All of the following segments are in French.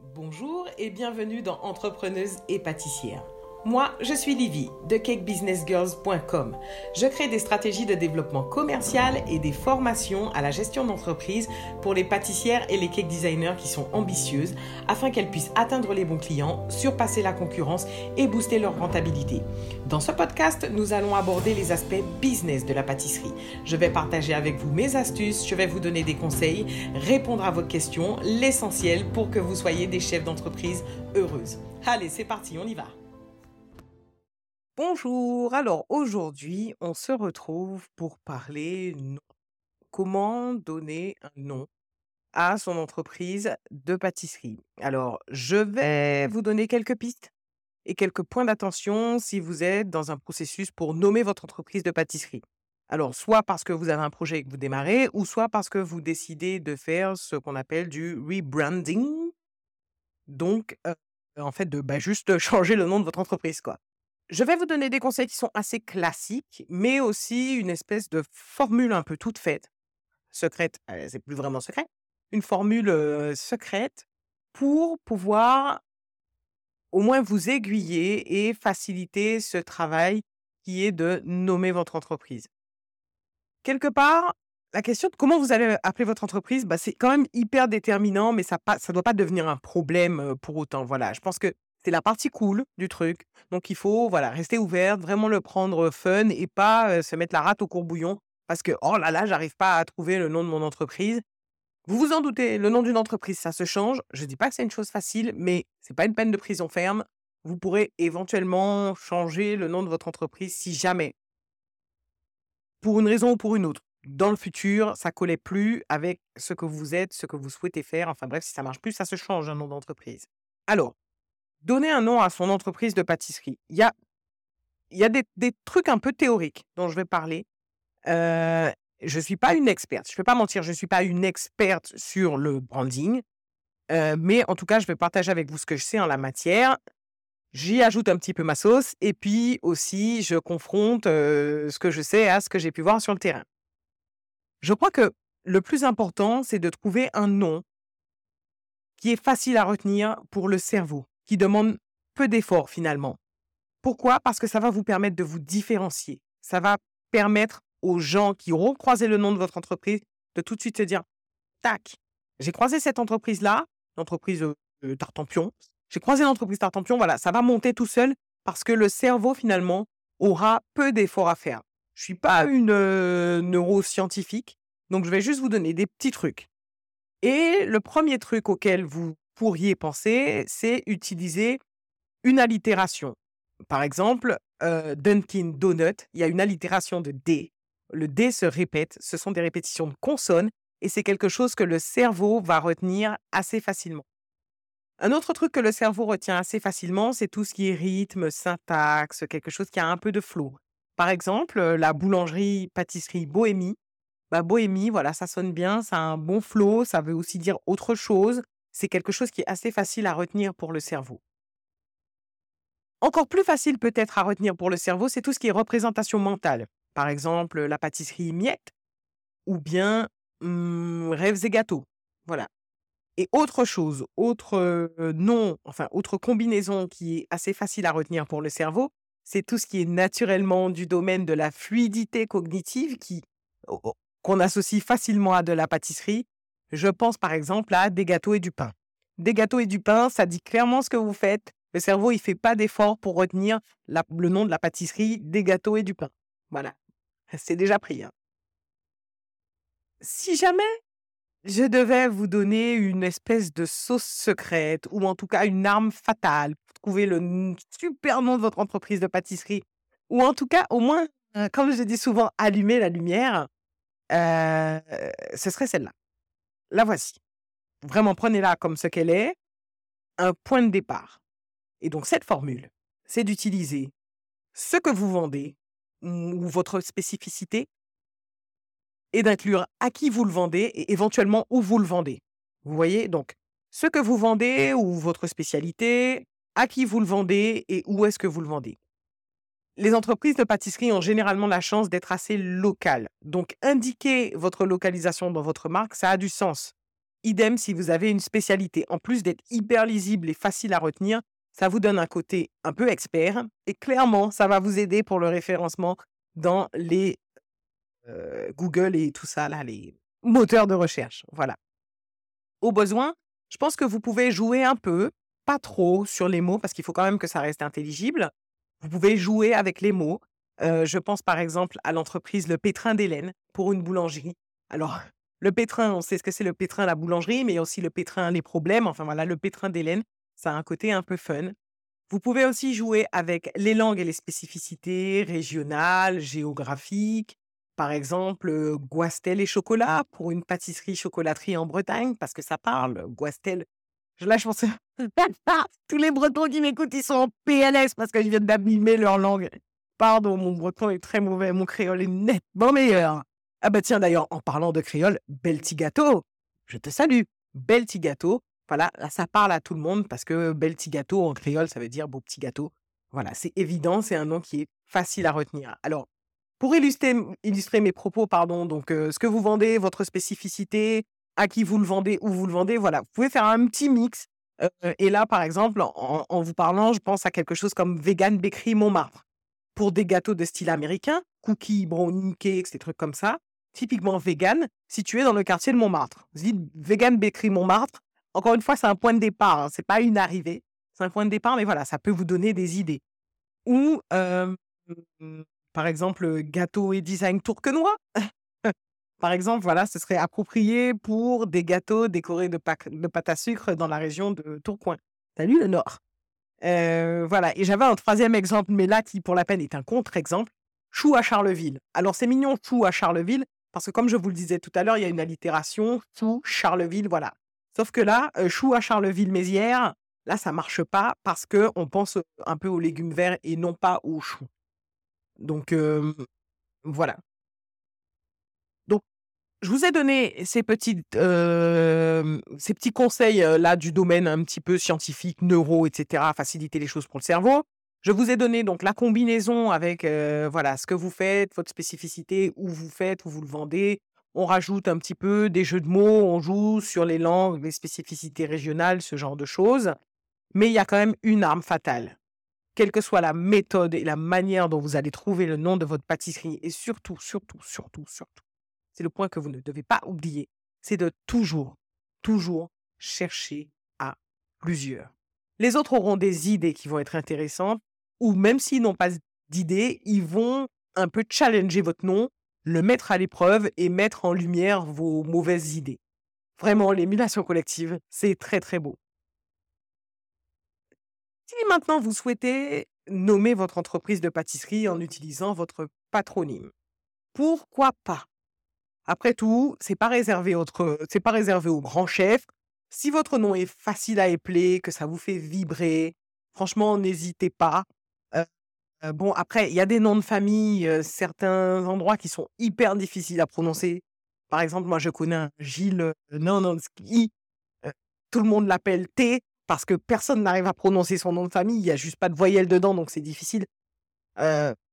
Bonjour et bienvenue dans Entrepreneuse et pâtissière. Moi, je suis Livy de cakebusinessgirls.com. Je crée des stratégies de développement commercial et des formations à la gestion d'entreprise pour les pâtissières et les cake designers qui sont ambitieuses afin qu'elles puissent atteindre les bons clients, surpasser la concurrence et booster leur rentabilité. Dans ce podcast, nous allons aborder les aspects business de la pâtisserie. Je vais partager avec vous mes astuces, je vais vous donner des conseils, répondre à vos questions, l'essentiel pour que vous soyez des chefs d'entreprise heureuses. Allez, c'est parti, on y va. Bonjour, alors aujourd'hui on se retrouve pour parler. Comment donner un nom à son entreprise de pâtisserie. Alors je vais vous donner quelques pistes et quelques points d'attention si vous êtes dans un processus pour nommer votre entreprise de pâtisserie. Alors soit parce que vous avez un projet et que vous démarrez, ou soit parce que vous décidez de faire ce qu'on appelle du rebranding. Donc euh, en fait de bah, juste changer le nom de votre entreprise quoi. Je vais vous donner des conseils qui sont assez classiques, mais aussi une espèce de formule un peu toute faite, secrète, euh, c'est plus vraiment secret, une formule secrète pour pouvoir au moins vous aiguiller et faciliter ce travail qui est de nommer votre entreprise. Quelque part, la question de comment vous allez appeler votre entreprise, bah, c'est quand même hyper déterminant, mais ça ne doit pas devenir un problème pour autant. Voilà, je pense que c'est la partie cool du truc. Donc il faut voilà, rester ouvert, vraiment le prendre fun et pas se mettre la rate au courbouillon parce que oh là là, j'arrive pas à trouver le nom de mon entreprise. Vous vous en doutez, le nom d'une entreprise, ça se change. Je dis pas que c'est une chose facile, mais c'est pas une peine de prison ferme. Vous pourrez éventuellement changer le nom de votre entreprise si jamais, pour une raison ou pour une autre, dans le futur, ça collait plus avec ce que vous êtes, ce que vous souhaitez faire. Enfin bref, si ça marche plus, ça se change un nom d'entreprise. Alors, donner un nom à son entreprise de pâtisserie. Il y a, y a des, trucs un peu théoriques dont je vais parler. je ne suis pas une experte, je ne vais pas mentir, je ne suis pas une experte sur le branding, mais en tout cas, je vais partager avec vous ce que je sais en la matière. J'y ajoute un petit peu ma sauce et puis aussi, je confronte ce que je sais à ce que j'ai pu voir sur le terrain. Je crois que le plus important, c'est de trouver un nom qui est facile à retenir pour le cerveau qui demande peu d'efforts finalement. Pourquoi? Parce que ça va vous permettre de vous différencier. Ça va permettre aux gens qui auront croisé le nom de votre entreprise de tout de suite se dire Tac, j'ai croisé cette entreprise-là, l'entreprise euh, Tartampion. J'ai croisé l'entreprise Tartampion, voilà, ça va monter tout seul parce que le cerveau finalement aura peu d'efforts à faire. Je suis pas une euh, neuroscientifique, donc je vais juste vous donner des petits trucs. Et le premier truc auquel vous pourriez penser, c'est utiliser une allitération. Par exemple, Dunkin' Donut, il y a une allitération de D. Le D se répète, ce sont des répétitions de consonnes et c'est quelque chose que le cerveau va retenir assez facilement. Un autre truc que le cerveau retient assez facilement, c'est tout ce qui est rythme, syntaxe, quelque chose qui a un peu de flow. Par exemple, la boulangerie pâtisserie Bohémie. Bah, Bohémie, voilà, ça sonne bien, ça a un bon flow, ça veut aussi dire autre chose c'est quelque chose qui est assez facile à retenir pour le cerveau. Encore plus facile peut-être à retenir pour le cerveau, c'est tout ce qui est représentation mentale. Par exemple, la pâtisserie miette ou bien mmh, rêves et gâteaux. Voilà. Et autre chose, autre nom, enfin autre combinaison qui est assez facile à retenir pour le cerveau, c'est tout ce qui est naturellement du domaine de la fluidité cognitive qui qu'on associe facilement à de la pâtisserie, je pense par exemple à des gâteaux et du pain. Des gâteaux et du pain, ça dit clairement ce que vous faites. Le cerveau, il fait pas d'effort pour retenir le nom de la pâtisserie, des gâteaux et du pain. Voilà, c'est déjà pris. Hein. Si jamais je devais vous donner une espèce de sauce secrète, ou en tout cas une arme fatale pour trouver le super nom de votre entreprise de pâtisserie, ou en tout cas au moins, euh, comme je dis souvent, allumer la lumière, euh, ce serait celle-là. La voici. Vraiment, prenez-la comme ce qu'elle est, un point de départ. Et donc, cette formule, c'est d'utiliser ce que vous vendez ou votre spécificité et d'inclure à qui vous le vendez et éventuellement où vous le vendez. Vous voyez donc ce que vous vendez ou votre spécialité, à qui vous le vendez et où est-ce que vous le vendez. Les entreprises de pâtisserie ont généralement la chance d'être assez locales. Donc, indiquer votre localisation dans votre marque, ça a du sens. Idem si vous avez une spécialité. En plus d'être hyper lisible et facile à retenir, ça vous donne un côté un peu expert et clairement, ça va vous aider pour le référencement dans les euh, Google et tout ça, les moteurs de recherche. Voilà. Au besoin, je pense que vous pouvez jouer un peu, pas trop sur les mots, parce qu'il faut quand même que ça reste intelligible. Vous pouvez jouer avec les mots. Euh, je pense par exemple à l'entreprise Le Pétrin d'Hélène pour une boulangerie. Alors, le pétrin, on sait ce que c'est le pétrin, la boulangerie, mais aussi le pétrin, les problèmes. Enfin voilà, le pétrin d'Hélène, ça a un côté un peu fun. Vous pouvez aussi jouer avec les langues et les spécificités régionales, géographiques. Par exemple, euh, Guastel et chocolat pour une pâtisserie-chocolaterie en Bretagne, parce que ça parle, Guastel. Là, je pense tous les Bretons qui m'écoutent, ils sont en PLS parce que je viens d'abîmer leur langue. Pardon, mon breton est très mauvais, mon créole est nettement meilleur. Ah bah tiens, d'ailleurs, en parlant de créole, Beltigato, je te salue. Beltigato, voilà, ça parle à tout le monde parce que Beltigato en créole, ça veut dire beau petit gâteau. Voilà, c'est évident, c'est un nom qui est facile à retenir. Alors, pour illustrer, illustrer mes propos, pardon, donc euh, ce que vous vendez, votre spécificité, à qui vous le vendez, où vous le vendez, voilà, vous pouvez faire un petit mix. Euh, et là, par exemple, en, vous parlant, je pense à quelque chose comme Vegan Bakery Montmartre. Pour des gâteaux de style américain, cookies, brownie, cakes, des trucs comme ça, typiquement vegan, situé dans le quartier de Montmartre. Vous dites Vegan Bakery Montmartre. Encore une fois, c'est un point de départ, hein, c'est pas une arrivée. C'est un point de départ, mais voilà, ça peut vous donner des idées. Ou euh, par exemple, gâteau et design tourquenois. par exemple, voilà, ce serait approprié pour des gâteaux décorés de, pâte à sucre dans la région de Tourcoing. Salut le Nord? voilà, et j'avais un troisième exemple, mais là, qui pour la peine est un contre-exemple, chou à Charleville. Alors c'est mignon, chou à Charleville, parce que comme je vous le disais tout à l'heure, il y a une allitération, chou, Charleville, voilà. Sauf que là, chou à Charleville-Mézières, là, ça marche pas parce que on pense un peu aux légumes verts et non pas aux choux. Donc, voilà. Je vous ai donné ces petits conseils là du domaine un petit peu scientifique, neuro, etc., faciliter les choses pour le cerveau. Je vous ai donné donc la combinaison avec voilà ce que vous faites, votre spécificité, où vous faites, où vous le vendez. On rajoute un petit peu des jeux de mots, on joue sur les langues, les spécificités régionales, ce genre de choses. Mais il y a quand même une arme fatale quelle que soit la méthode et la manière dont vous allez trouver le nom de votre pâtisserie, et surtout, surtout, surtout, surtout, c'est le point que vous ne devez pas oublier, c'est de toujours, toujours chercher à plusieurs. Les autres auront des idées qui vont être intéressantes, ou même s'ils n'ont pas d'idées, ils vont un peu challenger votre nom, le mettre à l'épreuve et mettre en lumière vos mauvaises idées. Vraiment, l'émulation collective, c'est très très beau. Si maintenant vous souhaitez nommer votre entreprise de pâtisserie en utilisant votre patronyme, pourquoi pas? Après tout, c'est pas réservé c'est pas réservé aux grands chefs. Si votre nom est facile à épeler, que ça vous fait vibrer, franchement, n'hésitez pas. Euh, euh, bon, après, il y a des noms de famille, euh, certains endroits qui sont hyper difficiles à prononcer. Par exemple, moi, je connais un Gilles Nanonski. tout le monde l'appelle T parce que personne n'arrive à prononcer son nom de famille, il n'y a juste pas de voyelle dedans, donc c'est difficile.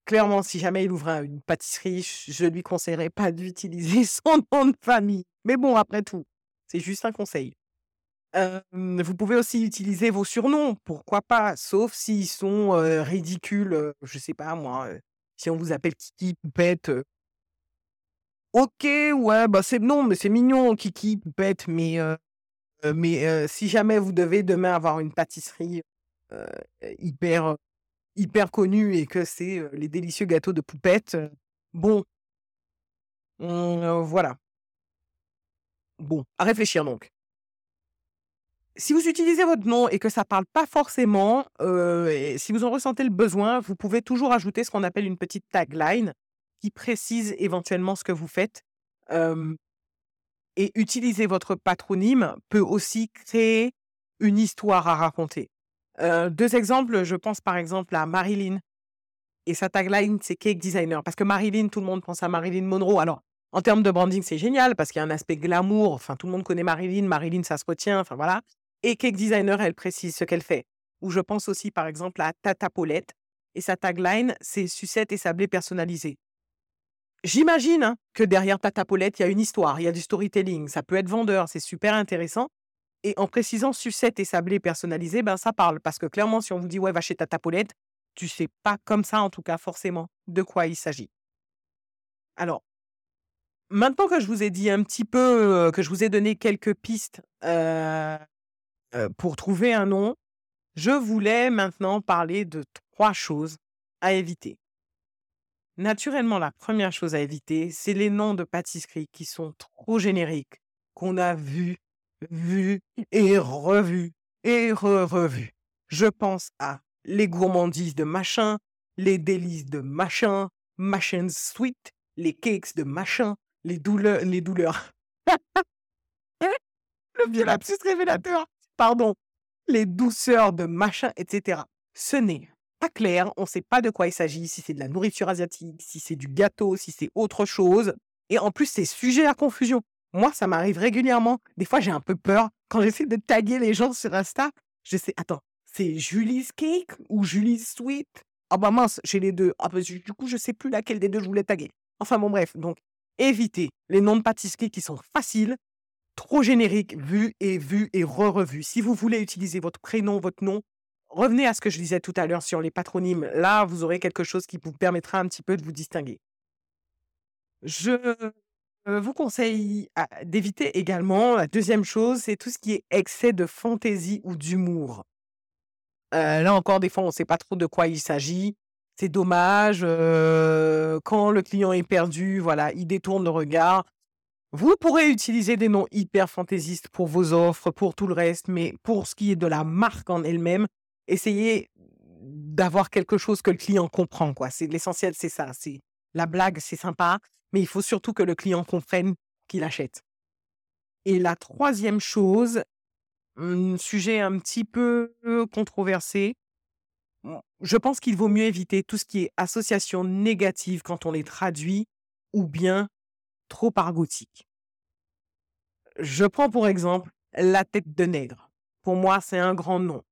Clairement, si jamais il ouvrait une pâtisserie, je lui conseillerais pas d'utiliser son nom de famille. Mais bon, après tout, c'est juste un conseil. vous pouvez aussi utiliser vos surnoms, pourquoi pas, sauf s'ils sont ridicules, je sais pas moi, si on vous appelle Kiki, Poupette. ok, ouais, bah c'est non, mais c'est mignon, Kiki, Poupette, mais mais si jamais vous devez demain avoir une pâtisserie hyper, hyper connue et que c'est les délicieux gâteaux de poupette, bon, mmh, voilà. Bon, à réfléchir donc. Si vous utilisez votre nom et que ça ne parle pas forcément, et si vous en ressentez le besoin, vous pouvez toujours ajouter ce qu'on appelle une petite tagline qui précise éventuellement ce que vous faites. Et utiliser votre patronyme peut aussi créer une histoire à raconter. Deux exemples, je pense par exemple à Marilyn. Et sa tagline, c'est Cake Designer. Parce que Marilyn, tout le monde pense à Marilyn Monroe. Alors, en termes de branding, c'est génial parce qu'il y a un aspect glamour. Enfin, tout le monde connaît Marilyn. Marilyn, ça se retient. Enfin, voilà. Et Cake Designer, elle précise ce qu'elle fait. Ou je pense aussi, par exemple, à Tata Paulette. Et sa tagline, c'est sucette et sablé personnalisé. j'imagine hein, que derrière ta tapolette, il y a une histoire, il y a du storytelling, ça peut être vendeur, c'est super intéressant. Et en précisant sucette et sablé personnalisé, ben ça parle. Parce que clairement, si on vous dit ouais, va chez ta tapolette, tu sais pas comme ça, en tout cas, forcément, de quoi il s'agit. Alors, maintenant que je vous ai dit un petit peu, que je vous ai donné quelques pistes pour trouver un nom, je voulais maintenant parler de trois choses à éviter. Naturellement, la première chose à éviter, c'est les noms de pâtisseries qui sont trop génériques, qu'on a vus vu et revu et re-revu. Je pense à les gourmandises de machin, les délices de machin, machin sweet, les cakes de machin, les douleurs, les douleurs. Le vieux lapsus révélateur. Pardon. Les douceurs de machin, etc. Ce n'est pas clair. On ne sait pas de quoi il s'agit, si c'est de la nourriture asiatique, si c'est du gâteau, si c'est autre chose. Et en plus, c'est sujet à confusion. Moi, ça m'arrive régulièrement. Des fois, j'ai un peu peur. Quand j'essaie de taguer les gens sur Insta, je sais, attends, c'est Julie's Cake ou Julie's Sweet? Ah bah mince, j'ai les deux. Ah bah, du coup, je sais plus laquelle des deux je voulais taguer. Enfin bon, bref. Donc, évitez les noms de pâtisseries qui sont faciles, trop génériques, vus et vus et re-revus. Si vous voulez utiliser votre prénom, votre nom, revenez à ce que je disais tout à l'heure sur les patronymes. Là, vous aurez quelque chose qui vous permettra un petit peu de vous distinguer. Je vous conseille d'éviter également la deuxième chose, c'est tout ce qui est excès de fantaisie ou d'humour. là encore, des fois, on ne sait pas trop de quoi il s'agit. C'est dommage. quand le client est perdu, voilà, il détourne le regard. Vous pourrez utiliser des noms hyper fantaisistes pour vos offres, pour tout le reste, mais pour ce qui est de la marque en elle-même, essayez d'avoir quelque chose que le client comprend, quoi. C'est l'essentiel, c'est ça. La blague, c'est sympa, mais il faut surtout que le client comprenne qu'il achète. Et la troisième chose, un sujet un petit peu controversé, je pense qu'il vaut mieux éviter tout ce qui est association négative quand on les traduit ou bien trop argotique. Je prends pour exemple la tête de nègre. Pour moi, c'est un grand nom.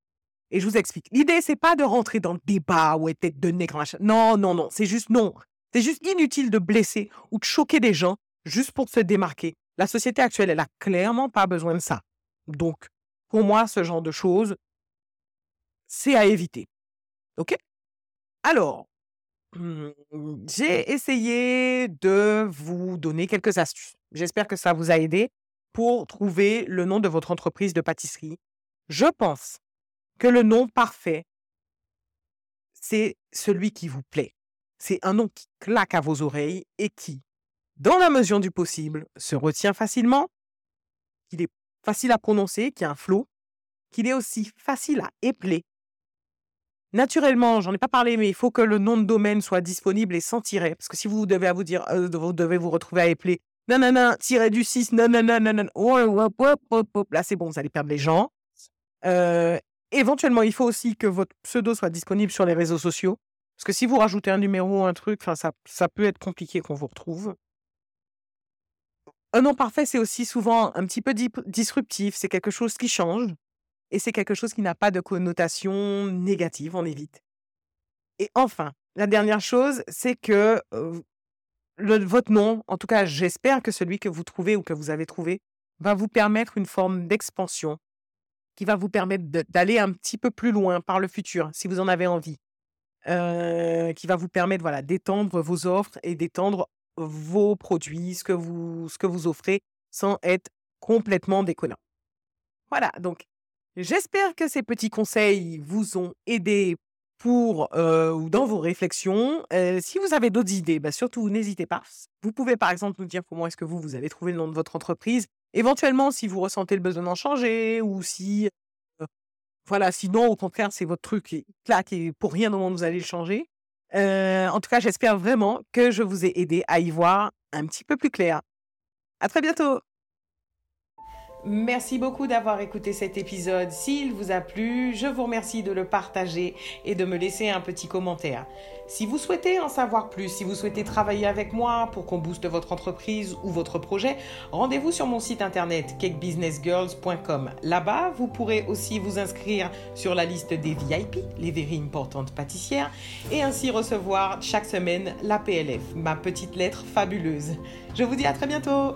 Et je vous explique. L'idée, c'est pas de rentrer dans le débat ou tête de nègre. Non, non, non. C'est juste non. C'est juste inutile de blesser ou de choquer des gens juste pour se démarquer. La société actuelle, elle a clairement pas besoin de ça. Donc, pour moi, ce genre de choses, c'est à éviter. OK? Alors, j'ai essayé de vous donner quelques astuces. J'espère que ça vous a aidé pour trouver le nom de votre entreprise de pâtisserie. Je pense que le nom parfait, c'est celui qui vous plaît. C'est un nom qui claque à vos oreilles et qui, dans la mesure du possible, se retient facilement, qu'il est facile à prononcer, qu'il a un flot, qu'il est aussi facile à épeler. Naturellement, j'en ai pas parlé, mais il faut que le nom de domaine soit disponible et sans tiret. Parce que si vous devez vous dire, euh, vous devez vous retrouver à épeler, nanana, tiret du 6, nanana, nanana, là c'est bon, vous allez perdre les gens. Euh, éventuellement, il faut aussi que votre pseudo soit disponible sur les réseaux sociaux. Parce que si vous rajoutez un numéro ou un truc, ça, peut être compliqué qu'on vous retrouve. Un nom parfait, c'est aussi souvent un petit peu disruptif. C'est quelque chose qui change et c'est quelque chose qui n'a pas de connotation négative. On évite. Et enfin, la dernière chose, c'est que votre nom, en tout cas, j'espère que celui que vous trouvez ou que vous avez trouvé, va vous permettre une forme d'expansion qui va vous permettre d'aller un petit peu plus loin par le futur, si vous en avez envie qui va vous permettre voilà, d'étendre vos offres et d'étendre vos produits, ce que vous, ce que vous offrez, sans être complètement déconnant. Voilà, donc j'espère que ces petits conseils vous ont aidé pour ou dans vos réflexions. si vous avez d'autres idées, bah, surtout n'hésitez pas. Vous pouvez par exemple nous dire comment est-ce que vous, vous avez trouvé le nom de votre entreprise. Éventuellement, si vous ressentez le besoin d'en changer ou si voilà, sinon, au contraire, c'est votre truc claque et pour rien au monde vous allez le changer. en tout cas, j'espère vraiment que je vous ai aidé à y voir un petit peu plus clair. À très bientôt! Merci beaucoup d'avoir écouté cet épisode. S'il vous a plu, je vous remercie de le partager et de me laisser un petit commentaire. Si vous souhaitez en savoir plus, si vous souhaitez travailler avec moi pour qu'on booste votre entreprise ou votre projet, rendez-vous sur mon site internet cakebusinessgirls.com. Là-bas, vous pourrez aussi vous inscrire sur la liste des VIP, les very importantes pâtissières, et ainsi recevoir chaque semaine la PLF, ma petite lettre fabuleuse. Je vous dis à très bientôt